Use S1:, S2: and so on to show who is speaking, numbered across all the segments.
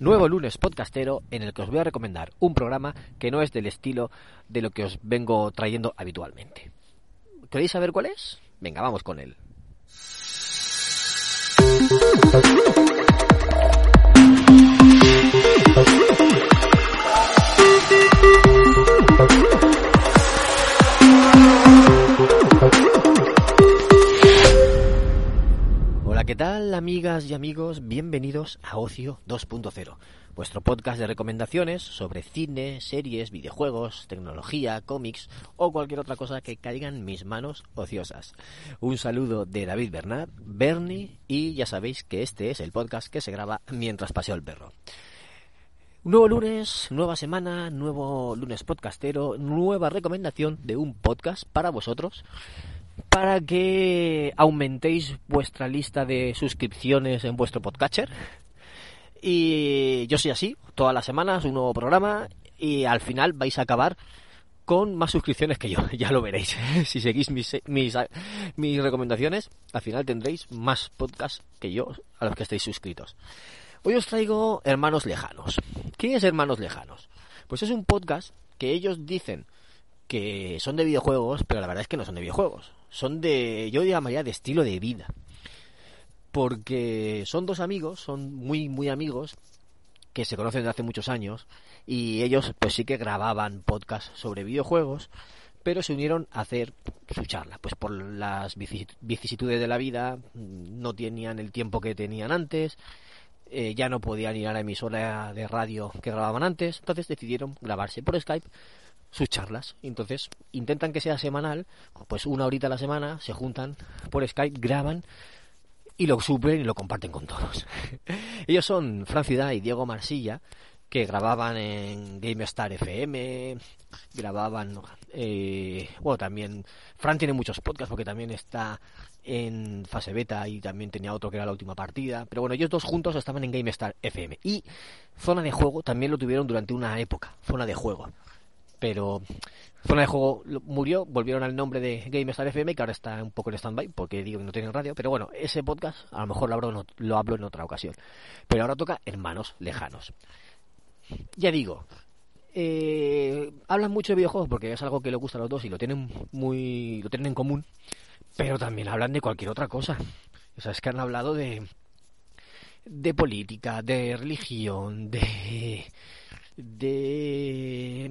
S1: Nuevo lunes podcastero en el que os voy a recomendar un programa que no es del estilo de lo que os vengo trayendo habitualmente. ¿Queréis saber cuál es? Venga, vamos con él. Amigas y amigos? Bienvenidos a Ocio 2.0, vuestro podcast de recomendaciones sobre cine, series, videojuegos, tecnología, cómics o cualquier otra cosa que caiga en mis manos ociosas. Un saludo de David Bernard, Bernie y ya sabéis que este es el podcast que se graba mientras paseo el perro. Nuevo lunes, nueva semana, nuevo lunes podcastero, nueva recomendación de un podcast para vosotros para que aumentéis vuestra lista de suscripciones en vuestro podcatcher. Y yo soy así, todas las semanas un nuevo programa y al final vais a acabar con más suscripciones que yo, ya lo veréis. si seguís mis, mis, mis recomendaciones, al final tendréis más podcasts que yo a los que estéis suscritos. Hoy os traigo Hermanos Lejanos. ¿Qué es Hermanos Lejanos? Pues es un podcast que ellos dicen que son de videojuegos, pero la verdad es que no son de videojuegos. Son de, yo llamaría de estilo de vida. Porque son dos amigos, son muy, muy amigos, que se conocen desde hace muchos años, y ellos pues sí que grababan podcasts sobre videojuegos, pero se unieron a hacer su charla. Pues por las vicisitudes de la vida, no tenían el tiempo que tenían antes, eh, ya no podían ir a la emisora de radio que grababan antes, entonces decidieron grabarse por Skype sus charlas. Entonces intentan que sea semanal, pues una horita a la semana, se juntan por Skype, graban y lo suben y lo comparten con todos. Ellos son Fran Ciudad y Diego Marsilla, que grababan en GameStar FM, grababan, eh, bueno, también, Fran tiene muchos podcasts porque también está en fase beta y también tenía otro que era la última partida, pero bueno, ellos dos juntos estaban en GameStar FM y Zona de Juego también lo tuvieron durante una época, Zona de Juego pero Zona de Juego murió, volvieron al nombre de GameStar FM, que ahora está un poco en stand-by, porque digo que no tienen radio, pero bueno, ese podcast a lo mejor lo hablo, lo hablo en otra ocasión. Pero ahora toca Hermanos Lejanos. Ya digo, eh, hablan mucho de videojuegos porque es algo que les gusta a los dos y lo tienen muy lo tienen en común, pero también hablan de cualquier otra cosa. O sea, es que han hablado de de política, de religión, de de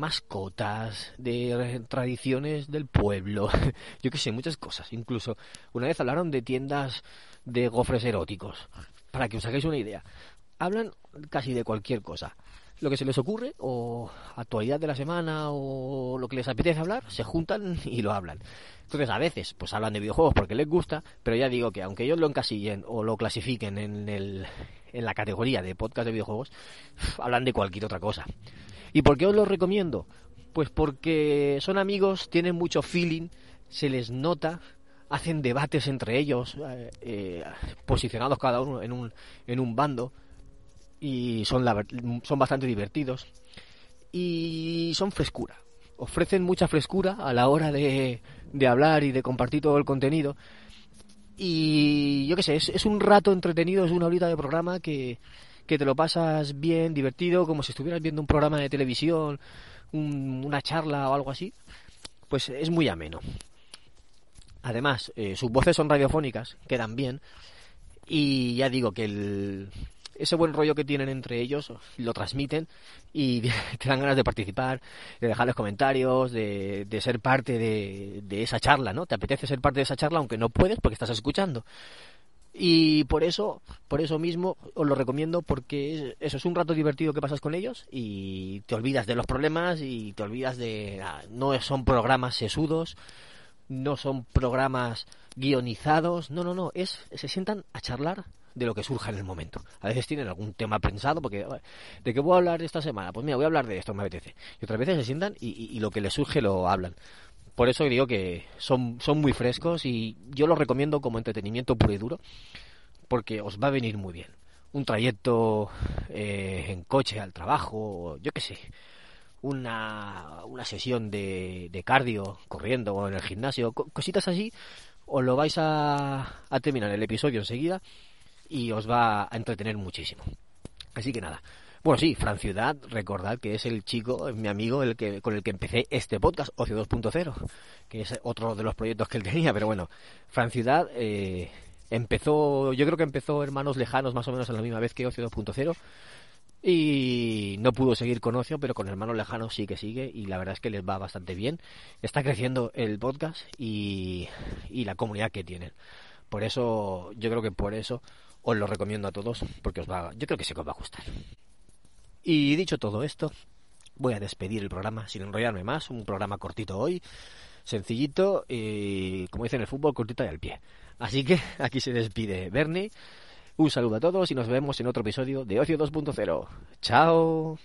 S1: mascotas, de tradiciones del pueblo, yo que sé, muchas cosas. Incluso una vez hablaron de tiendas de gofres eróticos, para que os hagáis una idea. Hablan casi de cualquier cosa. Lo que se les ocurre, o actualidad de la semana, o lo que les apetece hablar, se juntan y lo hablan. Entonces, a veces, pues hablan de videojuegos porque les gusta, pero ya digo que aunque ellos lo encasillen o lo clasifiquen en el, en la categoría de podcast de videojuegos, hablan de cualquier otra cosa. ¿Y por qué os lo recomiendo? Pues porque son amigos, tienen mucho feeling, se les nota, hacen debates entre ellos, eh, eh, posicionados cada uno en un, en un bando, y son, son bastante divertidos. Y son frescura. Ofrecen mucha frescura a la hora de, de hablar y de compartir todo el contenido. Y yo qué sé, es, un rato entretenido, es una horita de programa que, que te lo pasas bien, divertido, como si estuvieras viendo un programa de televisión, una charla o algo así. Pues es muy ameno. Además, eh, sus voces son radiofónicas, quedan bien. Y ya digo que el, ese buen rollo que tienen entre ellos lo transmiten y te dan ganas de participar, de dejarles comentarios, de, ser parte de, de, esa charla, ¿no? Te apetece ser parte de esa charla aunque no puedes porque estás escuchando. Y por eso, por eso mismo os lo recomiendo porque eso es un rato divertido que pasas con ellos y te olvidas de los problemas y te olvidas de no son programas sesudos, no son programas guionizados, no, no, no, es se sientan a charlar de lo que surja en el momento. A veces tienen algún tema pensado, porque ¿de qué voy a hablar esta semana? Pues mira, voy a hablar de esto, me apetece. Y otras veces se sientan y, lo que les surge lo hablan. Por eso digo que son, son muy frescos y yo los recomiendo como entretenimiento puro y duro, porque os va a venir muy bien. Un trayecto eh, en coche al trabajo, yo qué sé, una, una sesión de, de cardio corriendo o en el gimnasio, cositas así, os lo vais a, a terminar el episodio enseguida y os va a entretener muchísimo. Así que nada. Bueno, sí, Fran Ciudad, recordad que es el chico, mi amigo, el que con el que empecé este podcast, Ocio 2.0, que es otro de los proyectos que él tenía, pero bueno, Fran Ciudad eh, empezó, yo creo que empezó Hermanos Lejanos más o menos a la misma vez que Ocio 2.0 y no pudo seguir con Ocio, pero con Hermanos Lejanos sí que sigue y la verdad es que les va bastante bien. Está creciendo el podcast y, y la comunidad que tienen. Por eso, yo creo que por eso os lo recomiendo a todos porque os va, yo creo que sí que os va a gustar. Y dicho todo esto, voy a despedir el programa sin enrollarme más. Un programa cortito hoy, sencillito y, como dicen en el fútbol, cortito y al pie. Así que aquí se despide Bernie. Un saludo a todos y nos vemos en otro episodio de Ocio 2.0. ¡Chao!